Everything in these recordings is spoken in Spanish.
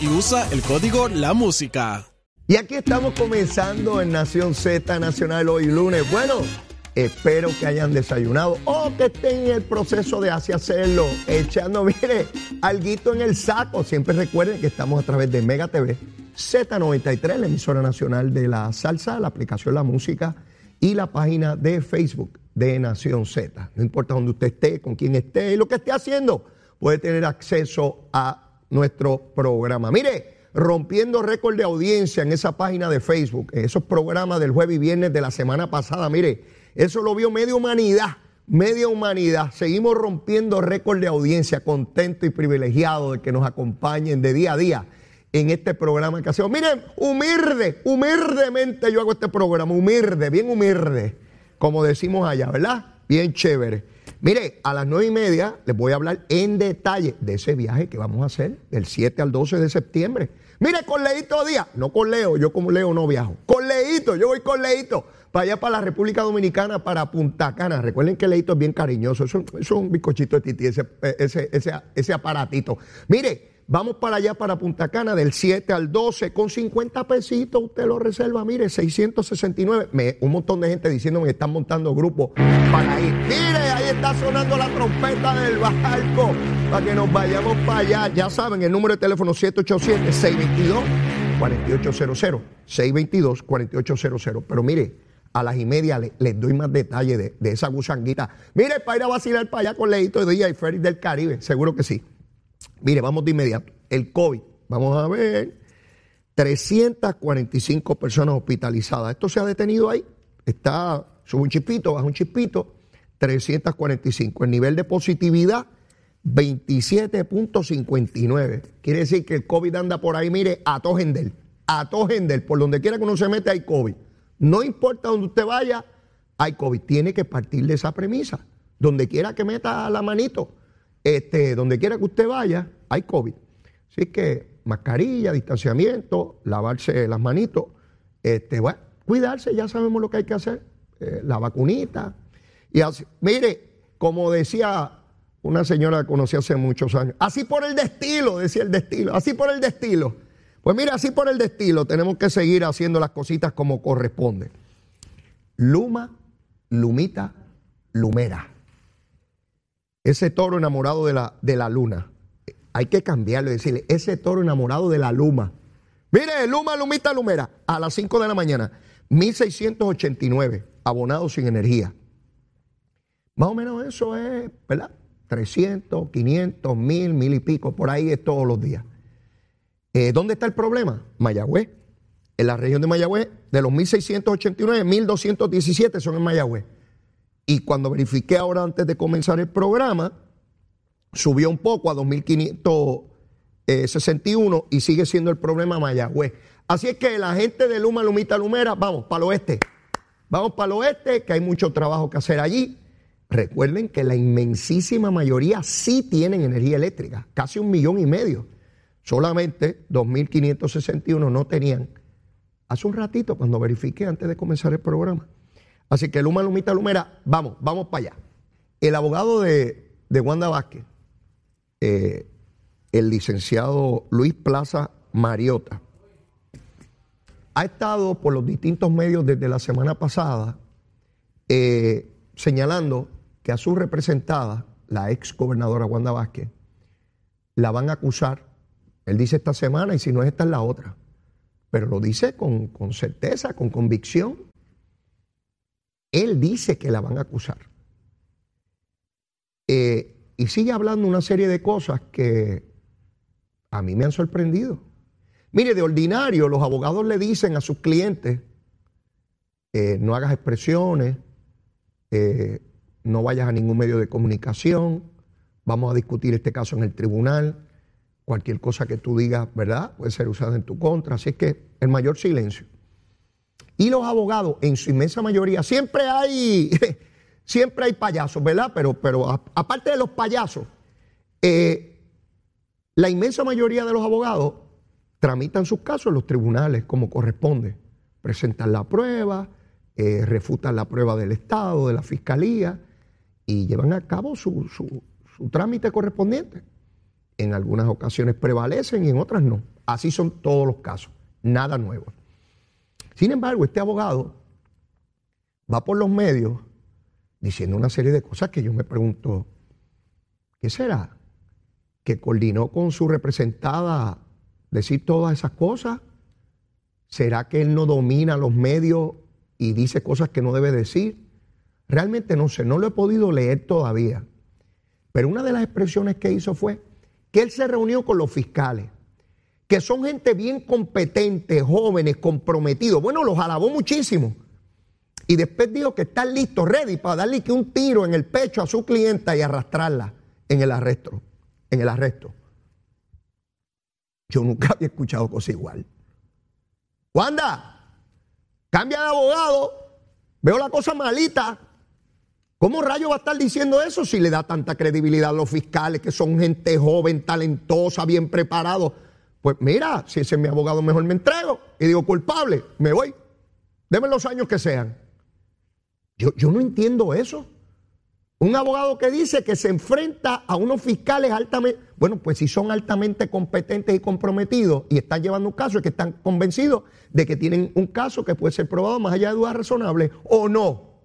Y usa el código La Música. Y aquí estamos comenzando en Nación Z Nacional hoy lunes. Bueno, espero que hayan desayunado o que estén en el proceso de así hacerlo, echando, mire, alguito en el saco. Siempre recuerden que estamos a través de Mega TV, Z93, la emisora nacional de la salsa, la aplicación La Música y la página de Facebook de Nación Z. No importa dónde usted esté, con quién esté y lo que esté haciendo, puede tener acceso a nuestro programa. Mire, rompiendo récord de audiencia en esa página de Facebook, esos programas del jueves y viernes de la semana pasada, mire, eso lo vio media humanidad, media humanidad. Seguimos rompiendo récord de audiencia, contento y privilegiado de que nos acompañen de día a día en este programa que hacemos. Miren, humilde, humildemente yo hago este programa, humilde, bien humilde, como decimos allá, ¿verdad? Bien chévere. Mire, a las nueve y media les voy a hablar en detalle de ese viaje que vamos a hacer del 7 al 12 de septiembre. Mire, con Leito Díaz, no con Leo, yo como Leo no viajo. Con Leito, yo voy con Leito para allá, para la República Dominicana, para Punta Cana. Recuerden que Leito es bien cariñoso, eso, es un bizcochito de titi, ese, ese, ese, ese aparatito. Mire, Vamos para allá, para Punta Cana, del 7 al 12, con 50 pesitos usted lo reserva, mire, 669. Me, un montón de gente diciendo que están montando grupos para ir. Mire, ahí está sonando la trompeta del barco, para que nos vayamos para allá. Ya saben, el número de teléfono 787-622-4800. 622-4800. Pero mire, a las y media les, doy más detalle de, esa gusanguita. Mire, para ir a vacilar para allá con Leito de Día y Félix del Caribe, seguro que sí. Mire, vamos de inmediato. El COVID, vamos a ver, 345 personas hospitalizadas. Esto se ha detenido ahí. Está, sube un chispito, baja un chispito, 345. El nivel de positividad, 27.59. Quiere decir que el COVID anda por ahí, mire, a tojendel, a tojendel. Por donde quiera que uno se mete hay COVID. No importa donde usted vaya, hay COVID. Tiene que partir de esa premisa. Donde quiera que meta la manito este, donde quiera que usted vaya, hay COVID. Así que mascarilla, distanciamiento, lavarse las manitos, este, bueno, cuidarse, ya sabemos lo que hay que hacer, eh, la vacunita. Y mire, como decía una señora que conocí hace muchos años, así por el destilo, decía el destilo, así por el destilo. Pues mire, así por el destilo, tenemos que seguir haciendo las cositas como corresponde. Luma, lumita, lumera. Ese toro enamorado de la, de la luna. Hay que cambiarlo y decirle, ese toro enamorado de la luma. Mire, Luma, Lumita, Lumera, a las 5 de la mañana, 1689, abonados sin energía. Más o menos eso es, ¿verdad? 300, 500, 1000, mil y pico, por ahí es todos los días. Eh, ¿Dónde está el problema? Mayagüez. En la región de Mayagüez, de los 1689, 1217 son en Mayagüez. Y cuando verifiqué ahora antes de comenzar el programa, subió un poco a 2.561 y sigue siendo el problema Mayagüez. Así es que la gente de Luma, Lumita, Lumera, vamos para el oeste. Vamos para el oeste, que hay mucho trabajo que hacer allí. Recuerden que la inmensísima mayoría sí tienen energía eléctrica, casi un millón y medio. Solamente 2.561 no tenían. Hace un ratito, cuando verifiqué antes de comenzar el programa, Así que Luma, Lumita, Lumera, vamos, vamos para allá. El abogado de, Wanda Vázquez, eh, el licenciado Luis Plaza Mariota, ha estado por los distintos medios desde la semana pasada eh, señalando que a su representada, la ex gobernadora Wanda Vázquez, la van a acusar. Él dice esta semana y si no es esta es la otra. Pero lo dice con, con certeza, con convicción. Él dice que la van a acusar. Eh, y sigue hablando una serie de cosas que a mí me han sorprendido. Mire, de ordinario, los abogados le dicen a sus clientes, eh, no hagas expresiones, eh, no vayas a ningún medio de comunicación, vamos a discutir este caso en el tribunal, cualquier cosa que tú digas, ¿verdad? Puede ser usada en tu contra, así que el mayor silencio. Y los abogados, en su inmensa mayoría, siempre hay, siempre hay payasos, ¿verdad? Pero, pero aparte de los payasos, eh, la inmensa mayoría de los abogados tramitan sus casos en los tribunales como corresponde. Presentan la prueba, eh, refutan la prueba del Estado, de la Fiscalía y llevan a cabo su, su trámite correspondiente. En algunas ocasiones prevalecen y en otras no. Así son todos los casos, nada nuevo. Sin embargo, este abogado va por los medios diciendo una serie de cosas que yo me pregunto, ¿qué será? ¿Que coordinó con su representada decir todas esas cosas? ¿Será que él no domina los medios y dice cosas que no debe decir? Realmente no sé, no lo he podido leer todavía. Pero una de las expresiones que hizo fue que él se reunió con los fiscales, que son gente bien competente, jóvenes, comprometidos. Bueno, los alabó muchísimo. Y después dijo que están listos, ready, para darle que un tiro en el pecho a su clienta y arrastrarla en el arresto. En el arresto. Yo nunca había escuchado cosa igual. Wanda, cambia de abogado. Veo la cosa malita. ¿Cómo rayo va a estar diciendo eso si le da tanta credibilidad a los fiscales que son gente joven, talentosa, bien preparado? Pues mira, si ese es mi abogado, mejor me entrego y digo culpable, me voy. Deme los años que sean. Yo, yo no entiendo eso. Un abogado que dice que se enfrenta a unos fiscales altamente, bueno, pues si son altamente competentes y comprometidos y están llevando un caso, es que están convencidos de que tienen un caso que puede ser probado más allá de dudas razonables o no.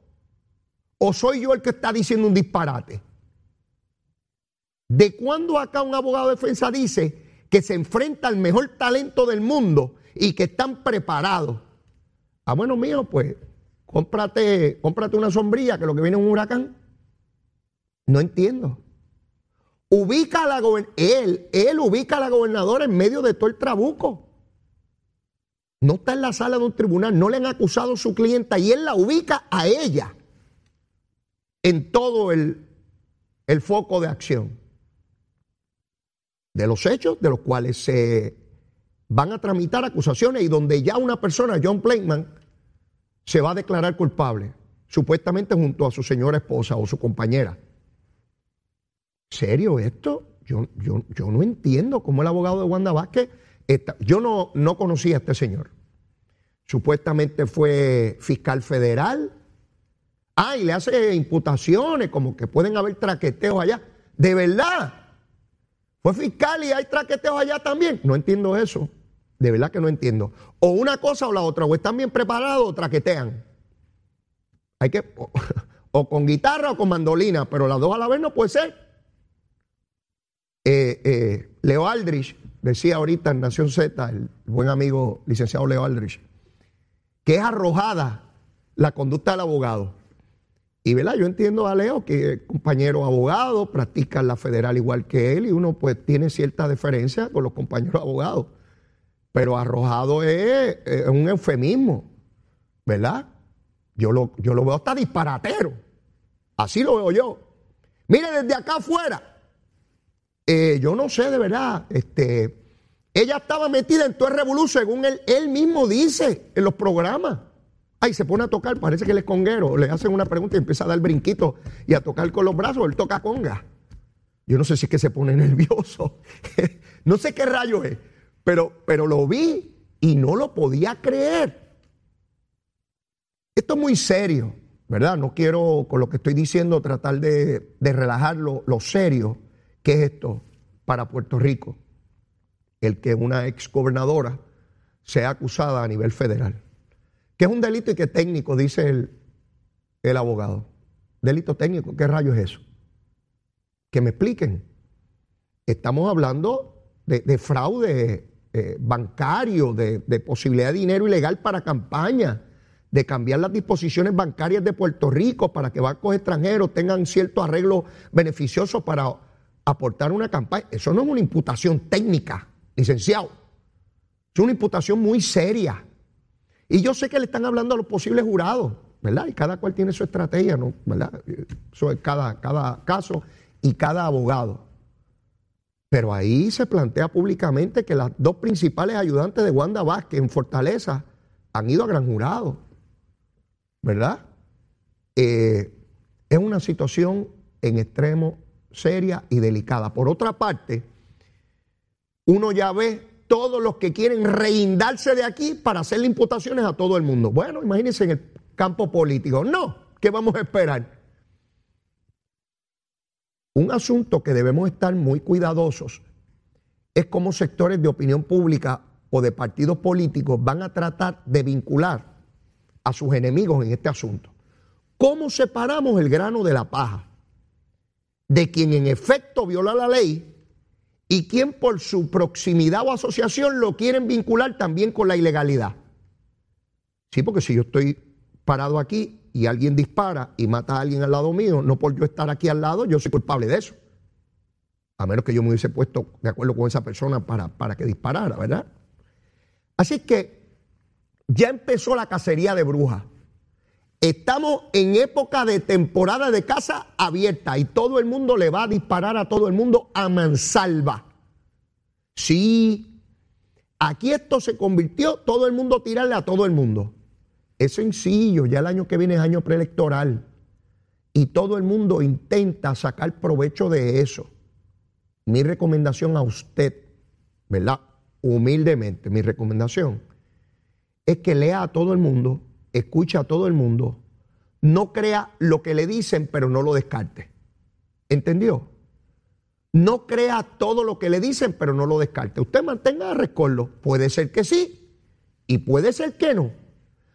O soy yo el que está diciendo un disparate. ¿De cuándo acá un abogado de defensa dice que se enfrenta al mejor talento del mundo y que están preparados? Ah, bueno, mío, pues cómprate, cómprate una sombrilla que lo que viene es un huracán. No entiendo. Ubica a la él, él ubica a la gobernadora en medio de todo el trabuco. No está en la sala de un tribunal, no le han acusado a su clienta y él la ubica a ella en todo el, el foco de acción de los hechos de los cuales se van a tramitar acusaciones y donde ya una persona, John Plainman, se va a declarar culpable, supuestamente junto a su señora esposa o su compañera serio esto? Yo, yo, yo no entiendo cómo el abogado de Wanda Vázquez. Está, yo no, no conocía a este señor. Supuestamente fue fiscal federal. Ah, y le hace imputaciones, como que pueden haber traqueteos allá. De verdad. Fue fiscal y hay traqueteos allá también. No entiendo eso. De verdad que no entiendo. O una cosa o la otra. O están bien preparados o traquetean. Hay que. O, con guitarra o con mandolina. Pero las dos a la vez no puede ser. Eh, eh, Leo Aldrich decía ahorita en Nación Z, el buen amigo licenciado Leo Aldrich, que es arrojada la conducta del abogado. Y ¿verdad? yo entiendo a Leo que es compañero abogado, practica la federal igual que él y uno pues tiene cierta deferencia con los compañeros abogados. Pero arrojado es, un eufemismo, ¿verdad? Yo lo, yo lo veo hasta disparatero. Así lo veo yo. Mire, desde acá afuera, eh, yo no sé de verdad, este, ella estaba metida en todo el revolución, según él, él mismo dice en los programas. Ay, se pone a tocar, parece que él es conguero. Le hacen una pregunta y empieza a dar brinquito y a tocar con los brazos. Él toca conga. Yo no sé si es que se pone nervioso. no sé qué rayo es. Pero, pero lo vi y no lo podía creer. Esto es muy serio, ¿verdad? No quiero, con lo que estoy diciendo, tratar de, de relajar lo, lo serio ¿Qué es esto para Puerto Rico? El que una ex gobernadora sea acusada a nivel federal. ¿Qué es un delito y qué técnico? Dice el, el abogado. Delito técnico, ¿qué rayo es eso? Que me expliquen. estamos hablando de, fraude eh, bancario, de, de, posibilidad de dinero ilegal para campaña, de cambiar las disposiciones bancarias de Puerto Rico para que bancos extranjeros tengan cierto arreglo beneficioso para aportar una campaña. Eso no es una imputación técnica, licenciado. Es una imputación muy seria. Y yo sé que le están hablando a los posibles jurados, ¿verdad? Y cada cual tiene su estrategia, ¿no? ¿verdad? Eso es cada, caso y cada abogado. Pero ahí se plantea públicamente que las dos principales ayudantes de Wanda Vázquez en Fortaleza han ido a gran jurado, ¿verdad? Eh, es una situación en extremo seria y delicada. Por otra parte, uno ya ve todos los que quieren reindarse de aquí para hacerle imputaciones a todo el mundo. Bueno, imagínense en el campo político. No, ¿qué vamos a esperar? Un asunto que debemos estar muy cuidadosos es cómo sectores de opinión pública o de partidos políticos van a tratar de vincular a sus enemigos en este asunto. ¿Cómo separamos el grano de la paja? De quien en efecto viola la ley y quien por su proximidad o asociación lo quieren vincular también con la ilegalidad. Sí, porque si yo estoy parado aquí y alguien dispara y mata a alguien al lado mío, no por yo estar aquí al lado, yo soy culpable de eso. A menos que yo me hubiese puesto de acuerdo con esa persona para, para que disparara, ¿verdad? Así que ya empezó la cacería de brujas. Estamos en época de temporada de caza abierta y todo el mundo le va a disparar a todo el mundo a mansalva. Sí, aquí esto se convirtió, todo el mundo tirarle a todo el mundo. Es sencillo, ya el año que viene es año preelectoral y todo el mundo intenta sacar provecho de eso. Mi recomendación a usted, ¿verdad? Humildemente, mi recomendación es que lea a todo el mundo escucha a todo el mundo, no crea lo que le dicen, pero no lo descarte. ¿Entendió? No crea todo lo que le dicen, pero no lo descarte. Usted mantenga a. Puede ser que sí y puede ser que no.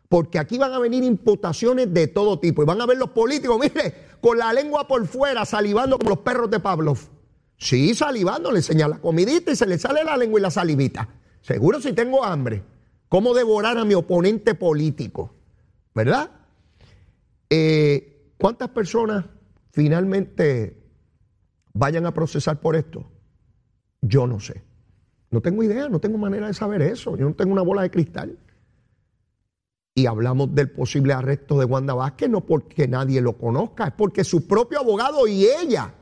Porque aquí van a venir imputaciones de todo tipo. Y van a ver los políticos, mire, con la lengua por fuera, salivando como los perros de Pavlov. Sí, salivando, le enseña la comidita y se le sale la lengua y la salivita. Seguro si tengo hambre. ¿Cómo devorar a mi oponente político? ¿Verdad? Eh, ¿Cuántas personas finalmente vayan a procesar por esto? Yo no sé. No tengo idea, no tengo manera de saber eso. Yo no tengo una bola de cristal. Y hablamos del posible arresto de Wanda Vázquez no porque nadie lo conozca, es porque su propio abogado y ella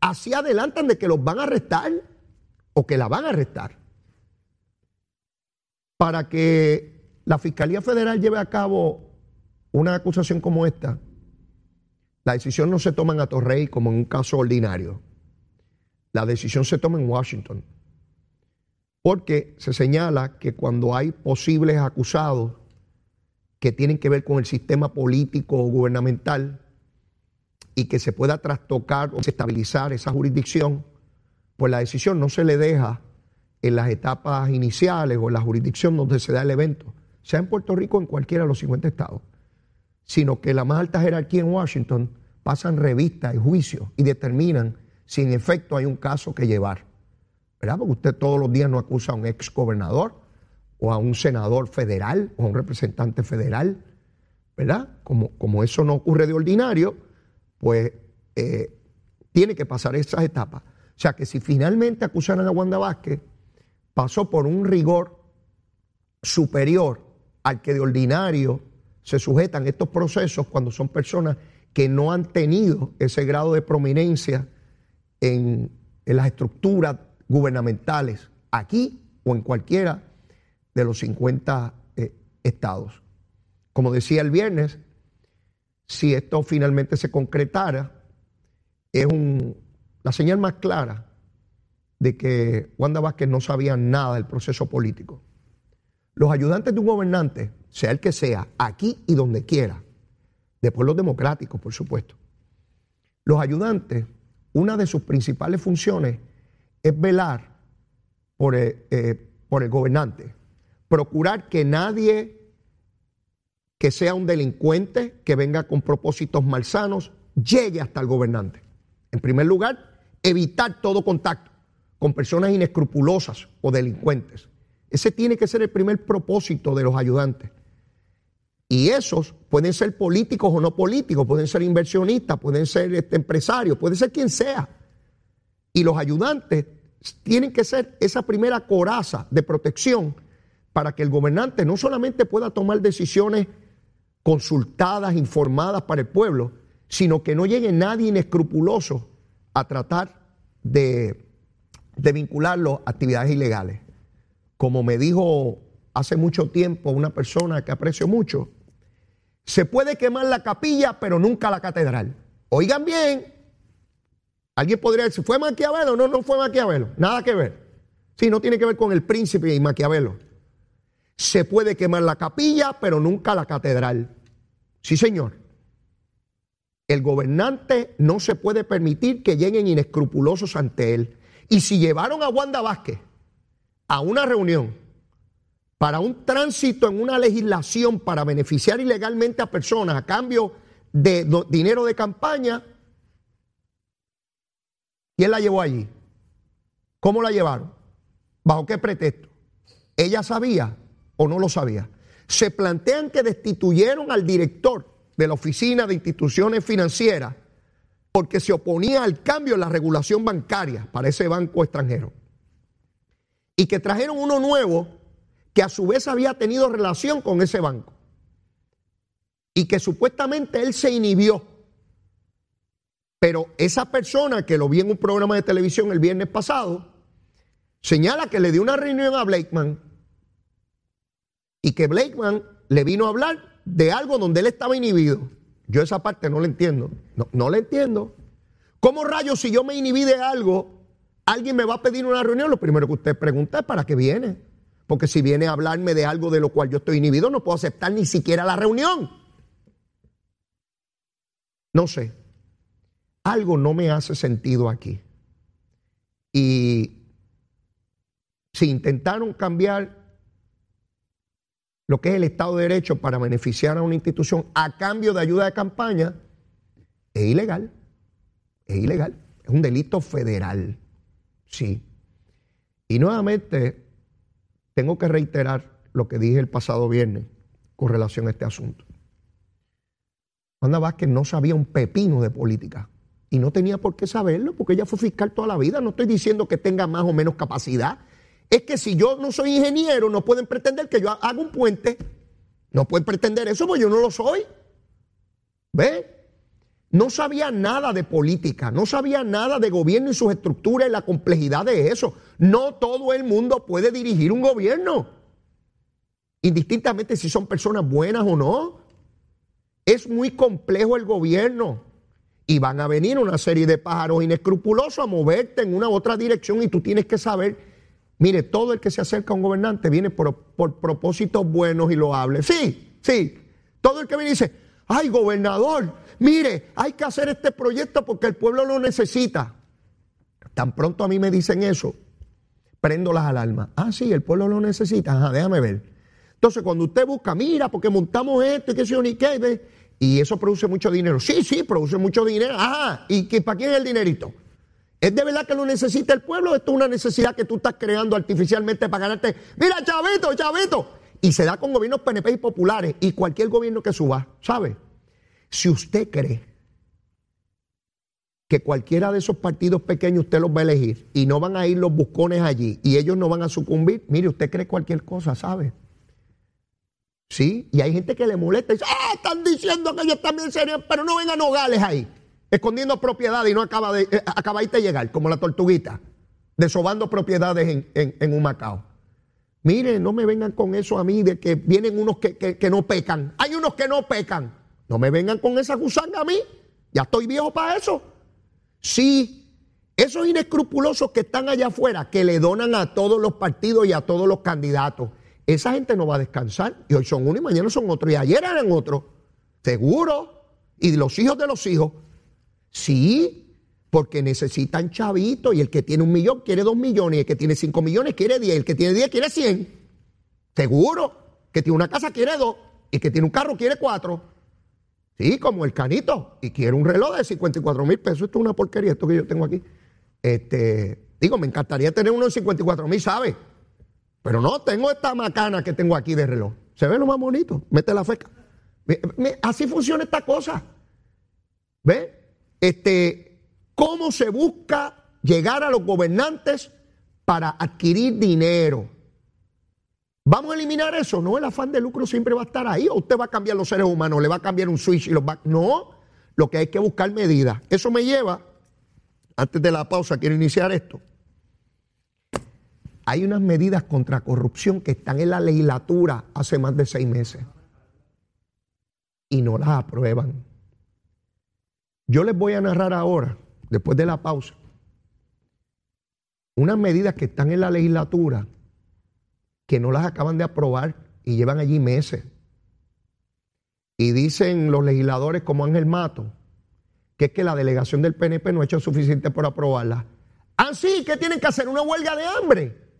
así adelantan de que los van a arrestar o que la van a arrestar. Para que la Fiscalía Federal lleve a cabo una acusación como esta, la decisión no se toma en Atorrey como en un caso ordinario. La decisión se toma en Washington. Porque se señala que cuando hay posibles acusados que tienen que ver con el sistema político o gubernamental y que se pueda trastocar o estabilizar esa jurisdicción, pues la decisión no se le deja en las etapas iniciales o en la jurisdicción donde se da el evento, sea en Puerto Rico o en cualquiera de los 50 estados sino que la más alta jerarquía en Washington pasan revistas y juicios y determinan si en efecto hay un caso que llevar. ¿Verdad? Porque usted todos los días no acusa a un ex gobernador o a un senador federal o a un representante federal, ¿verdad? Como, como eso no ocurre de ordinario, pues eh, tiene que pasar esas etapas. O sea que si finalmente acusaran a Wanda Vázquez, pasó por un rigor superior al que de ordinario se sujetan estos procesos cuando son personas que no han tenido ese grado de prominencia en, las estructuras gubernamentales, aquí o en cualquiera de los 50 eh, estados. Como decía el viernes, si esto finalmente se concretara, es la señal más clara de que Wanda Vázquez no sabía nada del proceso político. Los ayudantes de un gobernante sea el que sea, aquí y donde quiera, de pueblos democráticos, por supuesto. Los ayudantes, una de sus principales funciones es velar por el, eh, eh, por el gobernante, procurar que nadie que sea un delincuente, que venga con propósitos malsanos, llegue hasta el gobernante. En primer lugar, evitar todo contacto, con personas inescrupulosas o delincuentes. Ese tiene que ser el primer propósito de los ayudantes. Y esos pueden ser políticos o no políticos, pueden ser inversionistas, pueden ser este, empresarios, puede ser quien sea. Y los ayudantes tienen que ser esa primera coraza de protección para que el gobernante no solamente pueda tomar decisiones consultadas, informadas para el pueblo, sino que no llegue nadie inescrupuloso a tratar de, de vincularlo a actividades ilegales. Como me dijo hace mucho tiempo una persona que aprecio mucho, se puede quemar la capilla, pero nunca la catedral. Oigan bien, alguien podría decir, ¿fue Maquiavelo? No, no fue Maquiavelo, nada que ver. Sí, no tiene que ver con el príncipe y Maquiavelo. Se puede quemar la capilla, pero nunca la catedral. Sí, señor. El gobernante no se puede permitir que lleguen inescrupulosos ante él. Y si llevaron a Wanda Vázquez a una reunión para un tránsito en una legislación para beneficiar ilegalmente a personas a cambio de dinero de campaña, ¿quién la llevó allí? ¿Cómo la llevaron? ¿Bajo qué pretexto? ¿Ella sabía o no lo sabía? Se plantean que destituyeron al director de la Oficina de Instituciones Financieras porque se oponía al cambio en la regulación bancaria para ese banco extranjero. Y que trajeron uno nuevo que a su vez había tenido relación con ese banco. Y que supuestamente él se inhibió. Pero esa persona que lo vi en un programa de televisión el viernes pasado, señala que le dio una reunión a Blakeman y que Blakeman le vino a hablar de algo donde él estaba inhibido. Yo esa parte no la entiendo. No, no la entiendo. ¿Cómo rayos si yo me inhibí de algo, alguien me va a pedir una reunión? Lo primero que usted pregunta es para qué viene. Porque si viene a hablarme de algo de lo cual yo estoy inhibido, no puedo aceptar ni siquiera la reunión. No sé. Algo no me hace sentido aquí. Y si intentaron cambiar lo que es el Estado de Derecho para beneficiar a una institución a cambio de ayuda de campaña, es ilegal. Es ilegal. Es un delito federal. Sí. Y nuevamente tengo que reiterar lo que dije el pasado viernes con relación a este asunto. Wanda Vázquez no sabía un pepino de política y no tenía por qué saberlo porque ella fue fiscal toda la vida. No estoy diciendo que tenga más o menos capacidad es que si yo no soy ingeniero, no pueden pretender que yo haga un puente. No pueden pretender eso porque yo no lo soy. ¿Ve? No sabía nada de política, no sabía nada de gobierno y sus estructuras y la complejidad de eso. No todo el mundo puede dirigir un gobierno, indistintamente si son personas buenas o no. Es muy complejo el gobierno y van a venir una serie de pájaros inescrupulosos a moverte en una otra dirección y tú tienes que saber Mire, todo el que se acerca a un gobernante viene por, propósitos buenos y loables. Sí, sí. Todo el que viene dice, ay, gobernador, mire, hay que hacer este proyecto porque el pueblo lo necesita. Tan pronto a mí me dicen eso, prendo las alarmas. Ah, sí, el pueblo lo necesita. Ajá, déjame ver. Entonces, cuando usted busca, mira, porque montamos esto y qué sé yo, ni qué, y eso produce mucho dinero. Sí, sí, produce mucho dinero. Ajá, ¿y para quién es el dinerito? ¿Es de verdad que lo necesita el pueblo? Esto es una necesidad que tú estás creando artificialmente para ganarte. Mira, chavito, chavito. Y se da con gobiernos PNP y populares y cualquier gobierno que suba, ¿sabe? Si usted cree que cualquiera de esos partidos pequeños usted los va a elegir y no van a ir los buscones allí y ellos no van a sucumbir, mire, usted cree cualquier cosa, ¿sabe? Sí, y hay gente que le molesta y dice, ah, están diciendo que ellos también serían, pero no vengan nogales ahí escondiendo propiedades y no acaba de, eh, acabáis de llegar, como la tortuguita, desobando propiedades en, en, un Macao. Mire, no me vengan con eso a mí de que vienen unos que, no pecan. Hay unos que no pecan. No me vengan con esa gusanga a mí. Ya estoy viejo para eso. Sí, esos inescrupulosos que están allá afuera, que le donan a todos los partidos y a todos los candidatos, esa gente no va a descansar. Y hoy son uno y mañana son otro. Y ayer eran otros. Seguro. Y los hijos de los hijos. Sí, porque necesitan chavitos y el que tiene un millón quiere dos millones, y el que tiene cinco millones quiere diez, el que tiene diez quiere cien. Seguro, que tiene una casa quiere dos, y el que tiene un carro quiere cuatro. Sí, como el canito, y quiere un reloj de 54 mil pesos. Esto es una porquería, esto que yo tengo aquí. Este, Digo, me encantaría tener uno de 54 mil, ¿sabe? Pero no, tengo esta macana que tengo aquí de reloj. Se ve lo más bonito. Mete la feca. Así funciona esta cosa. ¿Ve? Este, ¿cómo se busca llegar a los gobernantes para adquirir dinero? ¿Vamos a eliminar eso? No, el afán de lucro siempre va a estar ahí. ¿O usted va a cambiar los seres humanos? ¿Le va a cambiar un switch y los va... No, lo que hay que buscar medidas. Eso me lleva, antes de la pausa, quiero iniciar esto. Hay unas medidas contra corrupción que están en la legislatura hace más de seis meses y no las aprueban. Yo les voy a narrar ahora, después de la pausa, unas medidas que están en la legislatura que no las acaban de aprobar y llevan allí meses. Y dicen los legisladores como Ángel Mato, que es que la delegación del PNP no ha hecho suficiente por aprobarla. Ah, que tienen que hacer una huelga de hambre.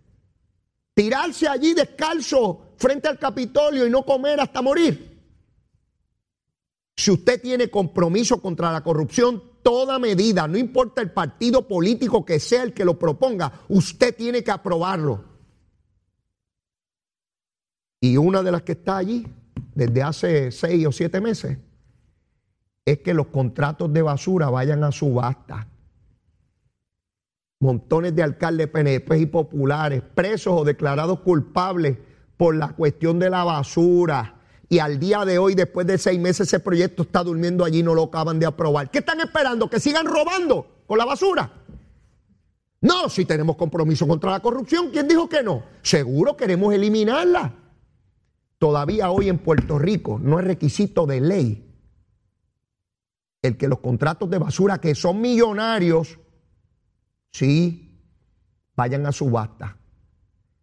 Tirarse allí descalzo frente al Capitolio y no comer hasta morir. Si usted tiene compromiso contra la corrupción, toda medida, no importa el partido político que sea el que lo proponga, usted tiene que aprobarlo. Y una de las que está allí desde hace seis o siete meses es que los contratos de basura vayan a subasta. Montones de alcaldes PNP y populares presos o declarados culpables por la cuestión de la basura y al día de hoy, después de seis meses, ese proyecto está durmiendo allí, no lo acaban de aprobar. ¿Qué están esperando? ¿Que sigan robando con la basura? No, si tenemos compromiso contra la corrupción, ¿quién dijo que no? Seguro queremos eliminarla. Todavía hoy en Puerto Rico no es requisito de ley el que los contratos de basura, que son millonarios, sí, vayan a subasta.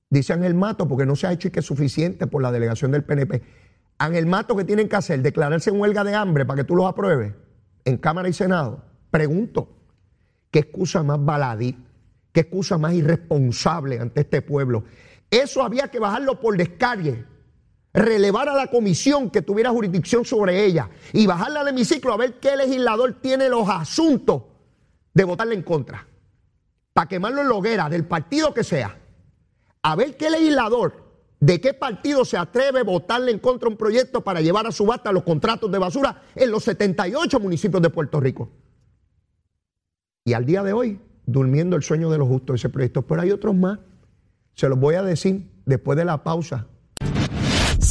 Dice Ángel Mato, porque no se ha hecho y que es suficiente por la delegación del PNP el Mato, que tienen que hacer? ¿Declararse en huelga de hambre para que tú los apruebes en Cámara y Senado? Pregunto, ¿qué excusa más baladí? ¿Qué excusa más irresponsable ante este pueblo? Eso había que bajarlo por descargue, relevar a la comisión que tuviera jurisdicción sobre ella y bajarla al hemiciclo a ver qué legislador tiene los asuntos de votarle en contra, para quemarlo en la hoguera del partido que sea. A ver qué legislador ¿De qué partido se atreve a votarle en contra un proyecto para llevar a subasta los contratos de basura en los 78 municipios de Puerto Rico? Y al día de hoy, durmiendo el sueño de los justos ese proyecto. Pero hay otros más. Se los voy a decir después de la pausa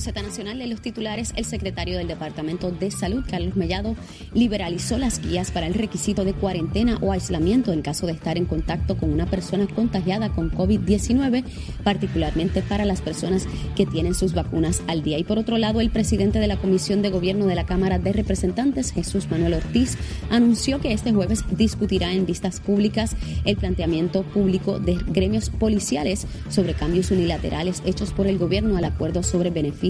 Z Nacional de los titulares, el secretario del Departamento de Salud, Carlos Mellado, liberalizó las guías para el requisito de cuarentena o aislamiento en caso de estar en contacto con una persona contagiada con COVID-19, particularmente para las personas que tienen sus vacunas al día. Y por otro lado, el presidente de la Comisión de Gobierno de la Cámara de Representantes, Jesús Manuel Ortiz, anunció que este jueves discutirá en vistas públicas el planteamiento público de gremios policiales sobre cambios unilaterales hechos por el gobierno al acuerdo sobre beneficios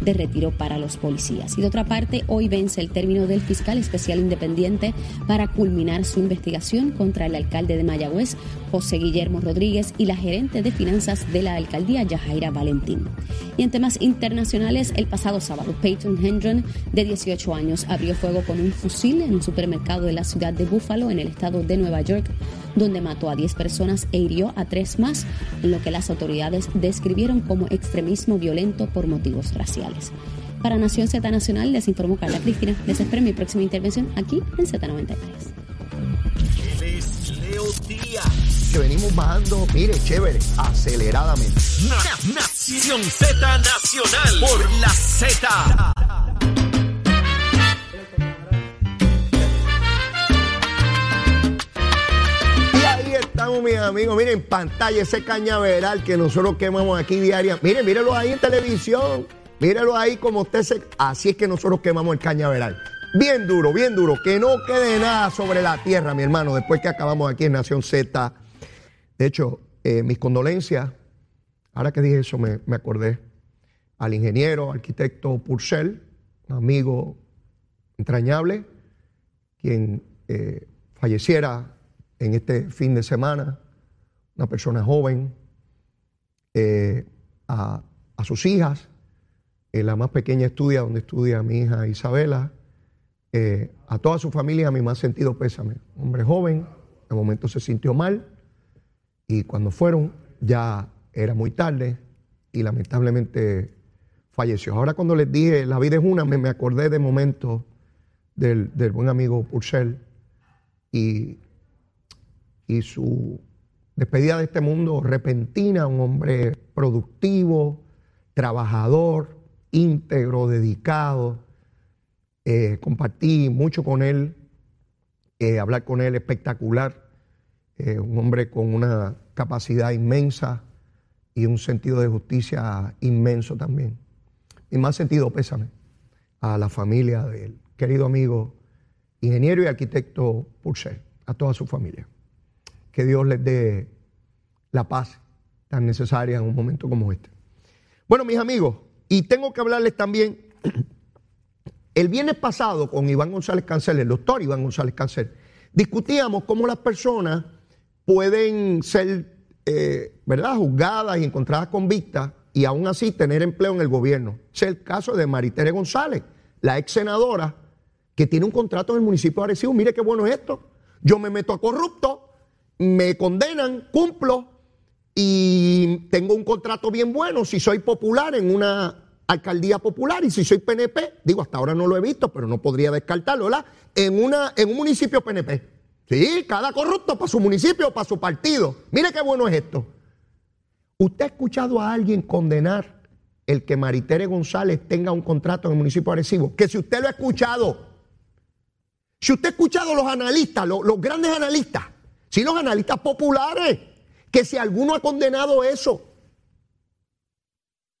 de retiro para los policías. Y de otra parte, hoy vence el término del fiscal especial independiente para culminar su investigación contra el alcalde de Mayagüez, José Guillermo Rodríguez, y la gerente de finanzas de la alcaldía, Yajaira Valentín. Y en temas internacionales, el pasado sábado, Peyton Hendron, de 18 años, abrió fuego con un fusil en un supermercado de la ciudad de Buffalo, en el estado de Nueva York, donde mató a 10 personas e hirió a tres más, en lo que las autoridades describieron como extremismo violento por motivos raciales. Para Nación Z Nacional les informó Carla Cristina. Les espero mi próxima intervención aquí en Z93. Que venimos bajando, mire, chévere, aceleradamente. Nación Z Nacional por la Z. estamos, mis amigos. Miren, pantalla ese cañaveral que nosotros quemamos aquí diaria. Miren, mírenlo ahí en televisión. Mírenlo ahí como usted se. Así es que nosotros quemamos el cañaveral. Bien duro, bien duro. Que no quede nada sobre la tierra, mi hermano, después que acabamos aquí en Nación Z. De hecho, eh, mis condolencias. Ahora que dije eso, me, acordé al ingeniero, arquitecto Purcell, un amigo entrañable, quien eh, falleciera en este fin de semana una persona joven, eh, a, a, sus hijas, eh, la más pequeña estudia donde estudia mi hija Isabela, eh, a toda su familia mi más sentido pésame. Hombre joven, de momento se sintió mal y cuando fueron ya era muy tarde y lamentablemente falleció. Ahora cuando les dije la vida es una, me, me acordé de momento del, del, buen amigo Purcell y, y su despedida de este mundo repentina, un hombre productivo, trabajador, íntegro, dedicado. Eh, compartí mucho con él, eh, hablar con él espectacular, eh, un hombre con una capacidad inmensa y un sentido de justicia inmenso también. Y más sentido pésame a la familia del querido amigo ingeniero y arquitecto Purcell, a toda su familia que Dios les dé la paz tan necesaria en un momento como este. Bueno, mis amigos, y tengo que hablarles también, el viernes pasado con Iván González Cancel, el doctor Iván González Cancel, discutíamos cómo las personas pueden ser, eh, ¿verdad?, juzgadas y encontradas convictas y aún así tener empleo en el gobierno. es el caso de Maritere González, la ex senadora que tiene un contrato en el municipio de Arecibo. Mire qué bueno es esto. Yo me meto a corrupto, me condenan, cumplo y tengo un contrato bien bueno si soy popular en una alcaldía popular y si soy PNP, digo, hasta ahora no lo he visto, pero no podría descartarlo, ¿verdad? En, una, en un municipio PNP. Sí, cada corrupto para su municipio, para su partido. Mire qué bueno es esto. ¿Usted ha escuchado a alguien condenar el que Maritere González tenga un contrato en el municipio de? Que si usted lo ha escuchado, si usted ha escuchado los analistas, los grandes analistas, si los analistas populares, que si alguno ha condenado eso.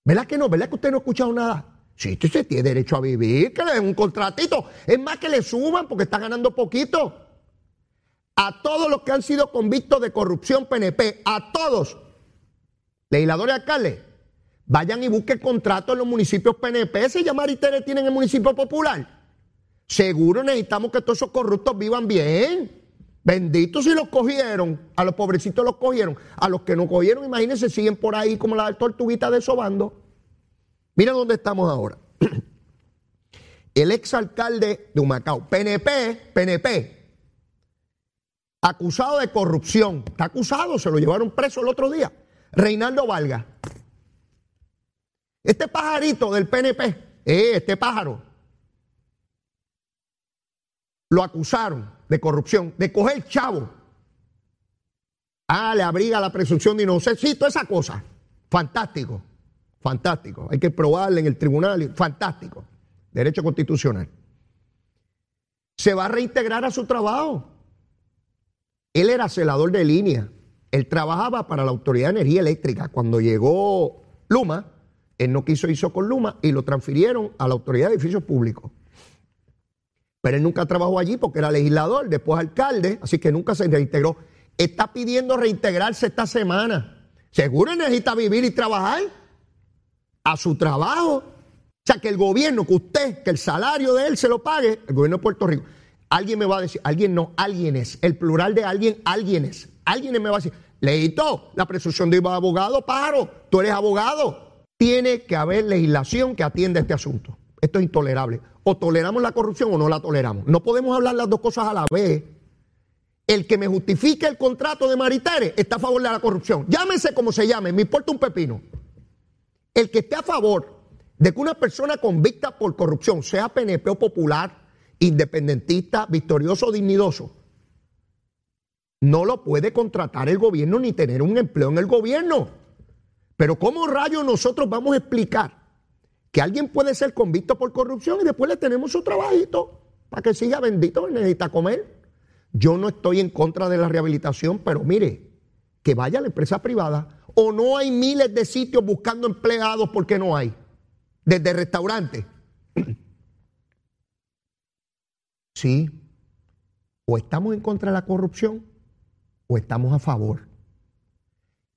¿Verdad que no? ¿Verdad que usted no ha escuchado nada? Si usted tiene derecho a vivir, que le den un contratito. Es más que le suban porque está ganando poquito. A todos los que han sido convictos de corrupción PNP, a todos, legisladores alcaldes, vayan y busquen contratos en los municipios PNP. Se llama Maritere tienen en el municipio popular. Seguro necesitamos que todos esos corruptos vivan bien. Benditos si los cogieron, a los pobrecitos los cogieron, a los que no cogieron, imagínense, siguen por ahí como la tortuguita desobando. Mira dónde estamos ahora. El exalcalde de Humacao, PNP, PNP, acusado de corrupción, está acusado, se lo llevaron preso el otro día, Reinaldo Valga. Este pajarito del PNP, eh, este pájaro, lo acusaron de corrupción, de coger chavo. Ah, le abriga la presunción de inocencia, sí, toda esa cosa. Fantástico, fantástico. Hay que probarle en el tribunal, fantástico. Derecho constitucional. Se va a reintegrar a su trabajo. Él era celador de línea. Él trabajaba para la Autoridad de Energía Eléctrica. Cuando llegó Luma, él no quiso irse con Luma y lo transfirieron a la Autoridad de Edificios Públicos pero él nunca trabajó allí porque era legislador, después alcalde, así que nunca se reintegró. Está pidiendo reintegrarse esta semana. Seguro necesita vivir y trabajar a su trabajo. O sea, que el gobierno, que usted, que el salario de él se lo pague, el gobierno de Puerto Rico. Alguien me va a decir, alguien no, alguien es. El plural de alguien, alguien es. Alguien me va a decir, leíto, la presunción de abogado, paro, tú eres abogado. Tiene que haber legislación que atienda este asunto. Esto es intolerable o toleramos la corrupción o no la toleramos. No podemos hablar las dos cosas a la vez. El que me justifique el contrato de Maritere está a favor de la corrupción. Llámese como se llame, me importa un pepino. El que esté a favor de que una persona convicta por corrupción, sea PNP o popular, independentista, victorioso o dignidoso, no lo puede contratar el gobierno ni tener un empleo en el gobierno. Pero ¿cómo rayos nosotros vamos a explicar que alguien puede ser convicto por corrupción y después le tenemos su trabajito para que siga bendito, necesita comer. Yo no estoy en contra de la rehabilitación, pero mire, que vaya a la empresa privada o no hay miles de sitios buscando empleados porque no hay, desde restaurantes. Sí, o estamos en contra de la corrupción o estamos a favor.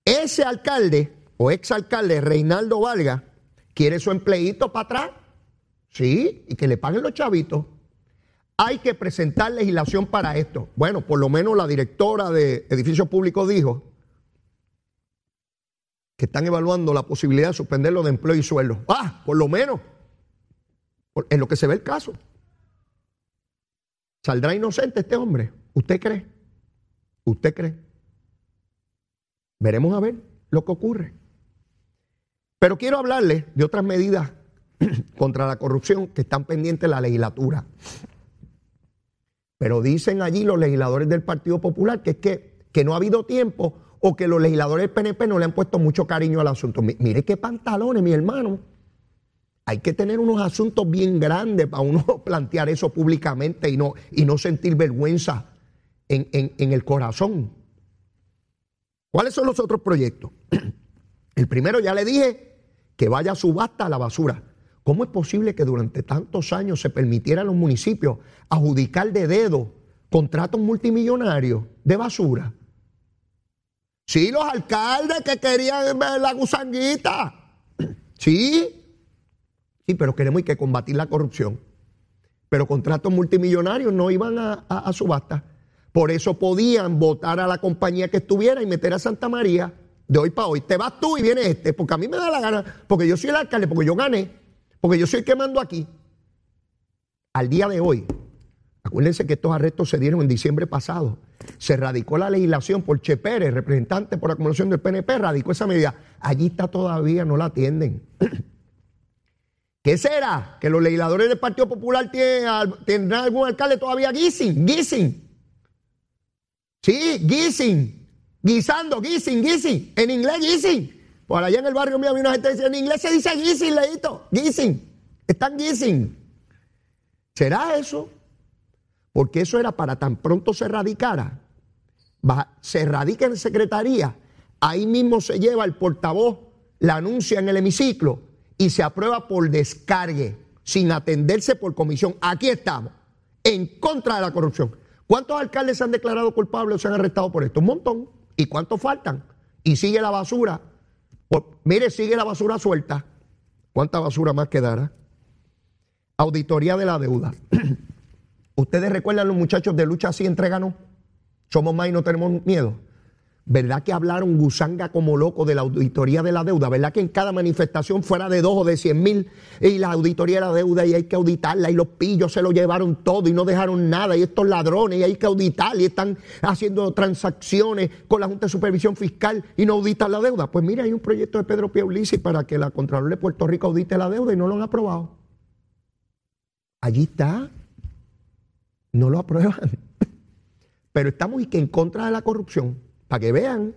Ese alcalde o exalcalde Reinaldo Valga quiere su empleito para atrás. Sí, y que le paguen los chavitos. hay que presentar legislación para esto. Bueno, por lo menos la directora de edificios públicos dijo que están evaluando la posibilidad de suspenderlo de empleo y sueldo. Ah, por lo menos, en lo que se ve el caso. ¿Saldrá inocente este hombre? ¿Usted cree? ¿Usted cree? Veremos a ver lo que ocurre. Pero quiero hablarle de otras medidas contra la corrupción que están pendientes de la legislatura. Pero dicen allí los legisladores del Partido Popular que es que, que no ha habido tiempo o que los legisladores del PNP no le han puesto mucho cariño al asunto. Mire qué pantalones, mi hermano. Hay que tener unos asuntos bien grandes para uno plantear eso públicamente y no, y no sentir vergüenza en, en el corazón. ¿Cuáles son los otros proyectos? El primero ya le dije que vaya a subasta a la basura. ¿Cómo es posible que durante tantos años se permitiera a los municipios adjudicar de dedo contratos multimillonarios de basura? Sí, los alcaldes que querían ver la gusanguita. Sí. Sí, pero queremos que combatir la corrupción. Pero contratos multimillonarios no iban a, subasta. Por eso podían votar a la compañía que estuviera y meter a Santa María de hoy para hoy. Te vas tú y viene este, porque a mí me da la gana, porque yo soy el alcalde, porque yo gané, porque yo soy el que mando aquí. Al día de hoy, acuérdense que estos arrestos se dieron en diciembre pasado se radicó la legislación por Che Pérez, representante por acumulación del PNP, radicó esa medida. Allí está todavía, no la atienden. ¿Qué será? ¿Que los legisladores del Partido Popular tienen, tendrán algún alcalde todavía guising? Guising. Sí, guising. Guisando, guising, guising. En inglés, guising. Por allá en el barrio mío había una gente que dice, en inglés se dice guising, leíto. Guising. Están guising. ¿Será eso? porque eso era para tan pronto se radicara, se radica en secretaría, ahí mismo se lleva el portavoz, la anuncia en el hemiciclo y se aprueba por descargue, sin atenderse por comisión. Aquí estamos, en contra de la corrupción. ¿Cuántos alcaldes se han declarado culpables o se han arrestado por esto? Un montón. ¿Y cuántos faltan? Y sigue la basura. mire, sigue la basura suelta. ¿Cuánta basura más quedará? Auditoría de la deuda. ¿Ustedes recuerdan los muchachos de lucha así entreganos? Somos más y no tenemos miedo. ¿Verdad que hablaron gusanga como loco de la auditoría de la deuda? ¿Verdad que en cada manifestación fuera de dos o de cien mil y la auditoría de la deuda y hay que auditarla y los pillos se lo llevaron todo y no dejaron nada y estos ladrones y hay que auditar y están haciendo transacciones con la Junta de Supervisión Fiscal y no auditan la deuda? Pues mira, hay un proyecto de Pedro Piaulisi para que la Contralor de Puerto Rico audite la deuda y no lo han aprobado. Allí está no lo aprueban. Pero estamos que en contra de la corrupción, para que vean,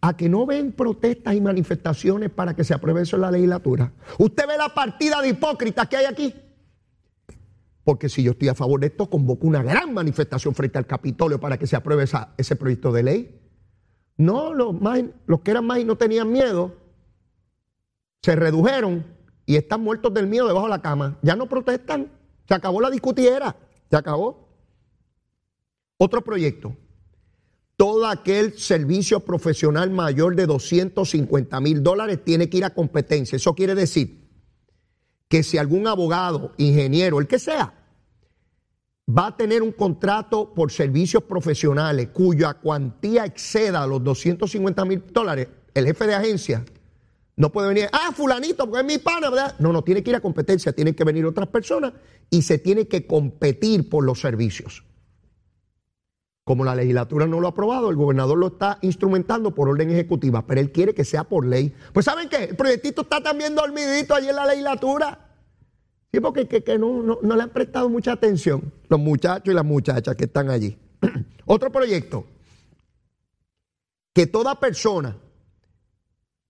a que no ven protestas y manifestaciones para que se apruebe eso en la legislatura. Usted ve la partida de hipócritas que hay aquí. Porque si yo estoy a favor de esto, convoco una gran manifestación frente al Capitolio para que se apruebe ese proyecto de ley. No, los, más, los que eran más y no tenían miedo, se redujeron y están muertos del miedo debajo de la cama. Ya no protestan. Se acabó la discutiera. ¿Se acabó? Otro proyecto. Todo aquel servicio profesional mayor de 250 mil dólares tiene que ir a competencia. Eso quiere decir que si algún abogado, ingeniero, el que sea, va a tener un contrato por servicios profesionales cuya cuantía exceda los 250 mil dólares, el jefe de agencia no puede venir, ah, fulanito, porque es mi pana, ¿verdad? No, no, tiene que ir a competencia, tienen que venir otras personas y se tiene que competir por los servicios. Como la legislatura no lo ha aprobado, el gobernador lo está instrumentando por orden ejecutiva, pero él quiere que sea por ley. Pues ¿saben qué? El proyectito está también dormidito allí en la legislatura. Sí, porque que, no, no le han prestado mucha atención los muchachos y las muchachas que están allí. Otro proyecto, que toda persona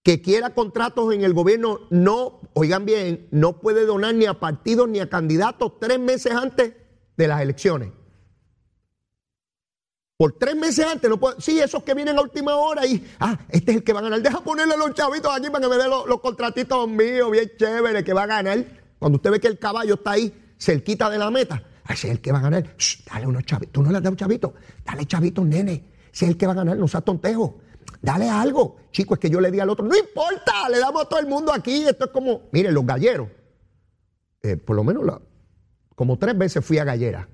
que quiera contratos en el gobierno no, oigan bien, no puede donar ni a partidos ni a candidatos tres meses antes de las elecciones. Por tres meses antes no puede. Sí, esos que vienen a última hora y. Ah, este es el que va a ganar. Deja ponerle los chavitos aquí para que me den los, contratitos míos, bien chévere, que va a ganar. Cuando usted ve que el caballo está ahí, cerquita de la meta, ese es el que va a ganar. dale unos chavitos. Tú no le has dado chavito. Dale chavitos, nene. Ese es el que va a ganar, no sea tontejo. Dale algo. Chico, es que yo le di al otro. No importa, le damos a todo el mundo aquí. Esto es como, miren, los galleros. Eh, por lo menos como tres veces fui a Gallera.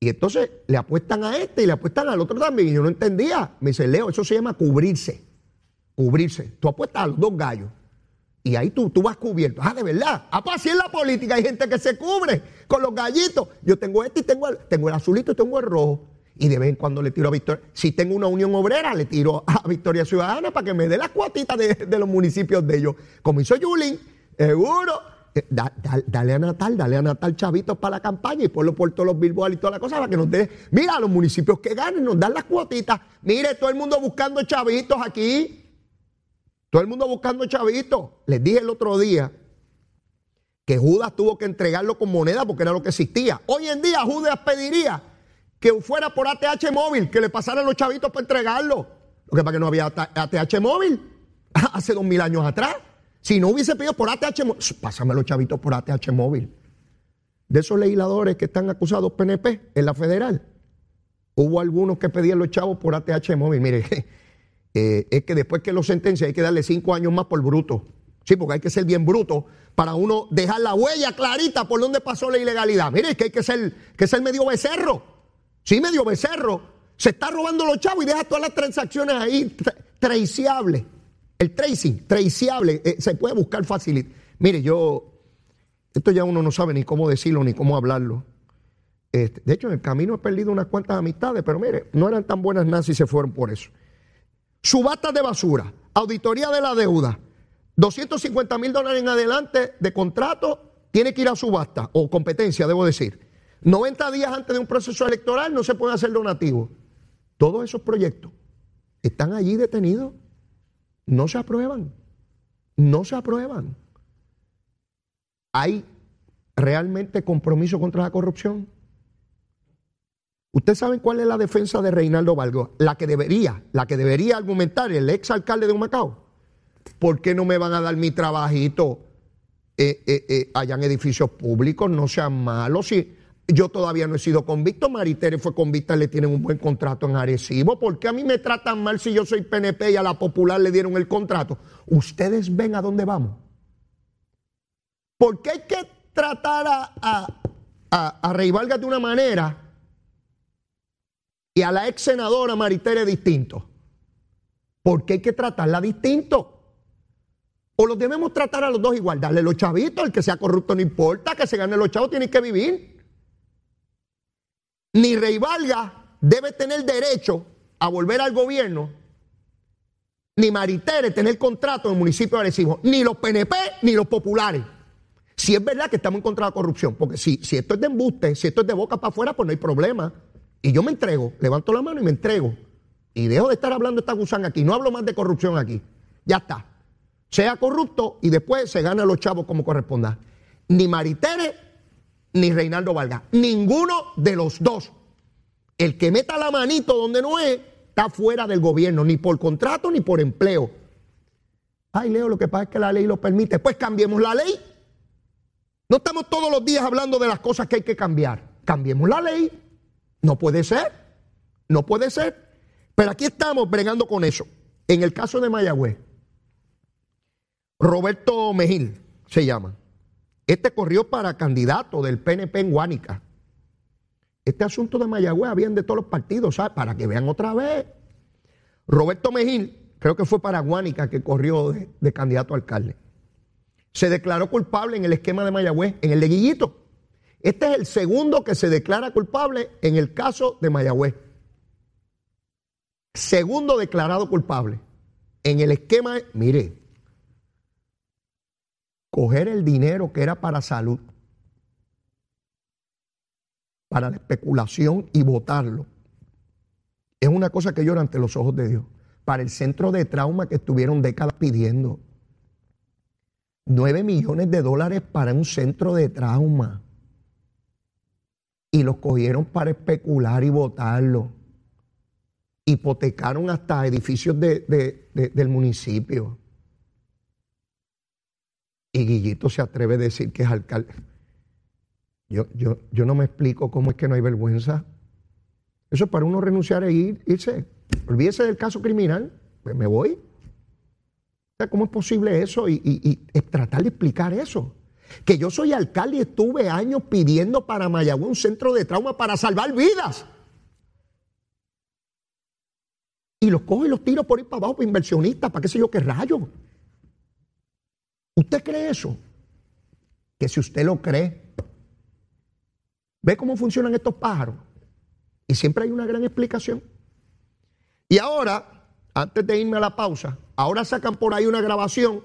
Y entonces le apuestan a este y le apuestan al otro también. Y yo no entendía. Me dice, Leo, eso se llama cubrirse. Cubrirse. Tú apuestas a los dos gallos. Y ahí tú, tú vas cubierto. Ah, de verdad. Ah, pues así en la política hay gente que se cubre con los gallitos. Yo tengo este y tengo el, tengo el azulito y tengo el rojo. Y de vez en cuando le tiro a Victoria. Si tengo una unión obrera, le tiro a Victoria Ciudadana para que me dé las cuatitas de, de los municipios de ellos. Como hizo Yulín, seguro. Eh, dale a Natal, dale a Natal chavitos para la campaña y ponlo por todos los billboards y toda la cosa para que nos dé. Mira, los municipios que ganen nos dan las cuotitas. Mire, todo el mundo buscando chavitos aquí. Todo el mundo buscando chavitos. Les dije el otro día que Judas tuvo que entregarlo con moneda porque era lo que existía. Hoy en día Judas pediría que fuera por ATH móvil, que le pasaran los chavitos para entregarlo. Lo que pasa que no había ATH móvil hace dos mil años atrás. Si no hubiese pedido por ATH móvil, pásame los chavitos por ATH móvil. De esos legisladores que están acusados PNP en la federal, hubo algunos que pedían los chavos por ATH móvil. Mire, eh, es que después que lo sentencia hay que darle cinco años más por bruto. Sí, porque hay que ser bien bruto para uno dejar la huella clarita por donde pasó la ilegalidad. Mire, es que hay que ser, que ser medio becerro. Sí, medio becerro. Se está robando los chavos y deja todas las transacciones ahí traiciables. El tracing, traceable, eh, se puede buscar fácil. Mire, yo, esto ya uno no sabe ni cómo decirlo ni cómo hablarlo. Este, de hecho, en el camino he perdido unas cuantas amistades, pero mire, no eran tan buenas nazis y se fueron por eso. Subastas de basura, auditoría de la deuda, 250 mil dólares en adelante de contrato, tiene que ir a subasta, o competencia, debo decir. 90 días antes de un proceso electoral no se puede hacer donativo. Todos esos proyectos están allí detenidos no se aprueban. No se aprueban. ¿Hay realmente compromiso contra la corrupción? ¿Ustedes saben cuál es la defensa de Reinaldo Valgo? La que debería, la que debería argumentar el ex alcalde de Humacao. ¿Por qué no me van a dar mi trabajito eh, eh, eh, allá en edificios públicos? No sean malos. Si yo todavía no he sido convicto. Maritere fue convicta le tienen un buen contrato en Arecibo. ¿Por qué a mí me tratan mal si yo soy PNP y a la Popular le dieron el contrato? Ustedes ven a dónde vamos. ¿Por qué hay que tratar a, a, Rey de una manera y a la ex senadora Maritere distinto? ¿Por qué hay que tratarla distinto? ¿O los debemos tratar a los dos igual? Darle los chavitos, el que sea corrupto no importa, que se gane los chavos, tiene que vivir ni Rey Valga debe tener derecho a volver al gobierno, ni Maritere tener contrato en el municipio de Arecibo, ni los PNP ni los populares. Si es verdad que estamos en contra de la corrupción, porque si, si esto es de embuste, si esto es de boca para afuera, pues no hay problema. Y yo me entrego, levanto la mano y me entrego. Y dejo de estar hablando esta gusanga aquí. No hablo más de corrupción aquí. Ya está. Sea corrupto y después se gana los chavos como corresponda. Ni Maritere ni Reinaldo Valga. Ninguno de los dos. El que meta la manito donde no es, está fuera del gobierno, ni por contrato ni por empleo. Ay, Leo, lo que pasa es que la ley lo permite. Pues cambiemos la ley. No estamos todos los días hablando de las cosas que hay que cambiar. Cambiemos la ley. No puede ser. No puede ser. Pero aquí estamos bregando con eso. En el caso de Mayagüez, Roberto Mejil se llama. Este corrió para candidato del PNP en Guánica. Este asunto de Mayagüez habían de todos los partidos, ¿sabes? Para que vean otra vez. Roberto Mejil, creo que fue para Guánica que corrió de, candidato a alcalde. Se declaró culpable en el esquema de Mayagüez, en el de Guillito. Este es el segundo que se declara culpable en el caso de Mayagüez. Segundo declarado culpable. En el esquema, mire, coger el dinero que era para salud, para la especulación y votarlo, es una cosa que llora ante los ojos de Dios. Para el centro de trauma que estuvieron décadas pidiendo. Nueve millones de dólares para un centro de trauma. Y los cogieron para especular y votarlo. Hipotecaron hasta edificios del municipio. Y Guillito se atreve a decir que es alcalde. Yo, yo, yo no me explico cómo es que no hay vergüenza. Eso es para uno renunciar e ir, irse. Olvídese del caso criminal, pues me voy. ¿Cómo es posible eso? Y, y, tratar de explicar eso. Que yo soy alcalde y estuve años pidiendo para Mayagüez un centro de trauma para salvar vidas. Y los cojo y los tiro por ir para abajo para inversionistas, para qué sé yo qué rayo. ¿Usted cree eso? Que si usted lo cree, ve cómo funcionan estos pájaros. Y siempre hay una gran explicación. Y ahora, antes de irme a la pausa, ahora sacan por ahí una grabación,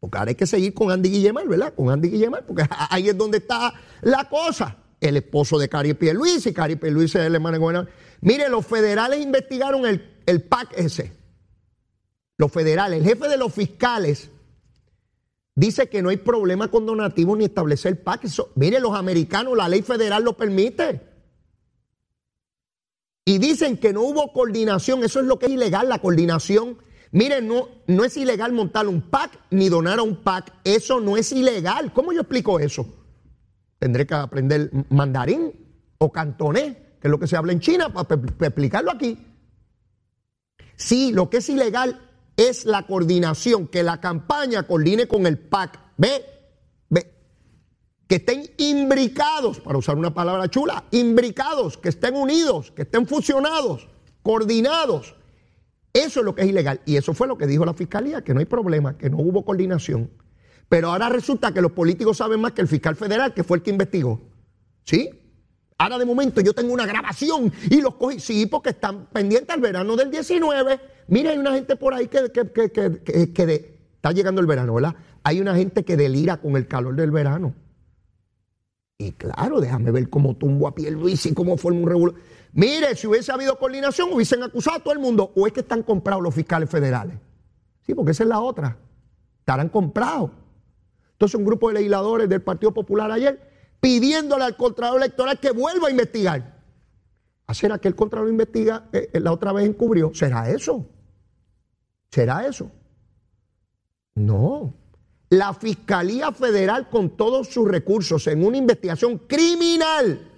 porque ahora hay que seguir con Andy Guillemar, ¿verdad? Con Andy Guillemar, porque ahí es donde está la cosa. El esposo de Cari Luis y Cari Luis es el hermano gobernador. Mire, los federales investigaron el el PAC ese, los federales, el jefe de los fiscales dice que no hay problema con donativos ni establecer PAC. mire, los americanos, la ley federal lo permite. Y dicen que no hubo coordinación, eso es lo que es ilegal, la coordinación. Mire, no, no es ilegal montar un PAC ni donar a un PAC, eso no es ilegal. ¿Cómo yo explico eso? Tendré que aprender mandarín o cantonés, que es lo que se habla en China, para explicarlo aquí. Sí, lo que es ilegal es la coordinación, que la campaña coordine con el PAC. ¿Ve? ¿Ve? Que estén imbricados, para usar una palabra chula, imbricados, que estén unidos, que estén fusionados, coordinados. Eso es lo que es ilegal. Y eso fue lo que dijo la fiscalía, que no hay problema, que no hubo coordinación. Pero ahora resulta que los políticos saben más que el fiscal federal, que fue el que investigó. ¿Sí? Ahora de momento yo tengo una grabación y los cogí. Sí, porque están pendientes al verano del 19. Mira, hay una gente por ahí que, que, está llegando el verano, ¿verdad? Hay una gente que delira con el calor del verano. Y claro, déjame ver cómo tumbo a piel Luis y cómo forma un revuelo. Mire, si hubiese habido coordinación, hubiesen acusado a todo el mundo. ¿O es que están comprados los fiscales federales? Sí, porque esa es la otra. Estarán comprados. Entonces, un grupo de legisladores del Partido Popular ayer pidiéndole al Contralor Electoral que vuelva a investigar. ¿Será que el Contralor investiga, eh, eh, la otra vez encubrió? ¿Será eso? ¿Será eso? No. La Fiscalía Federal, con todos sus recursos en una investigación criminal,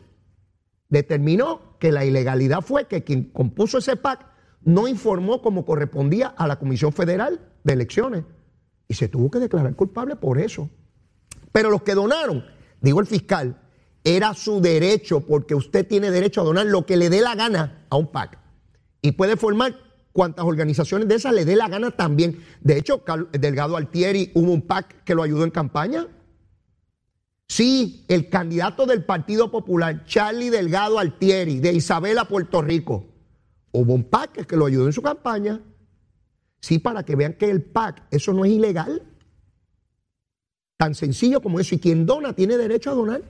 determinó que la ilegalidad fue que quien compuso ese PAC no informó como correspondía a la Comisión Federal de Elecciones. Y se tuvo que declarar culpable por eso. Pero los que donaron digo el fiscal, era su derecho, porque usted tiene derecho a donar lo que le dé la gana a un PAC. Y puede formar cuantas organizaciones de esas le dé la gana también. De hecho, Delgado Altieri hubo un PAC que lo ayudó en campaña. Sí, el candidato del Partido Popular, Charlie Delgado Altieri, de Isabela, Puerto Rico, hubo un PAC que lo ayudó en su campaña. Sí, para que vean que el PAC, eso no es ilegal. Tan sencillo como eso. Y quien dona tiene derecho a donar.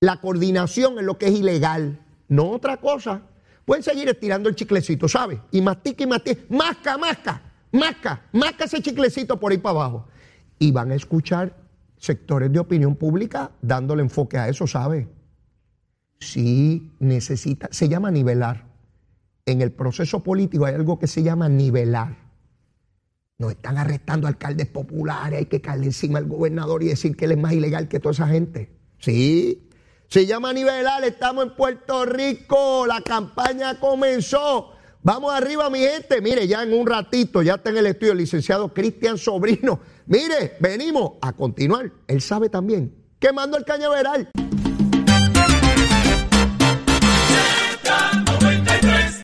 La coordinación es lo que es ilegal, no otra cosa. Pueden seguir estirando el chiclecito, ¿sabe? Y mastica y mastica. Masca, masca, masca, masca ese chiclecito por ahí para abajo. Y van a escuchar sectores de opinión pública dándole enfoque a eso, ¿sabe? Sí necesita, se llama nivelar. En el proceso político hay algo que se llama nivelar. Nos están arrestando alcaldes populares, hay que caerle encima al gobernador y decir que él es más ilegal que toda esa gente. Sí, se llama nivelar, estamos en Puerto Rico, la campaña comenzó. Vamos arriba, mi gente. Mire, ya en un ratito, ya está en el estudio el licenciado Cristian Sobrino. Mire, venimos a continuar. Él sabe también que mando el cañaveral.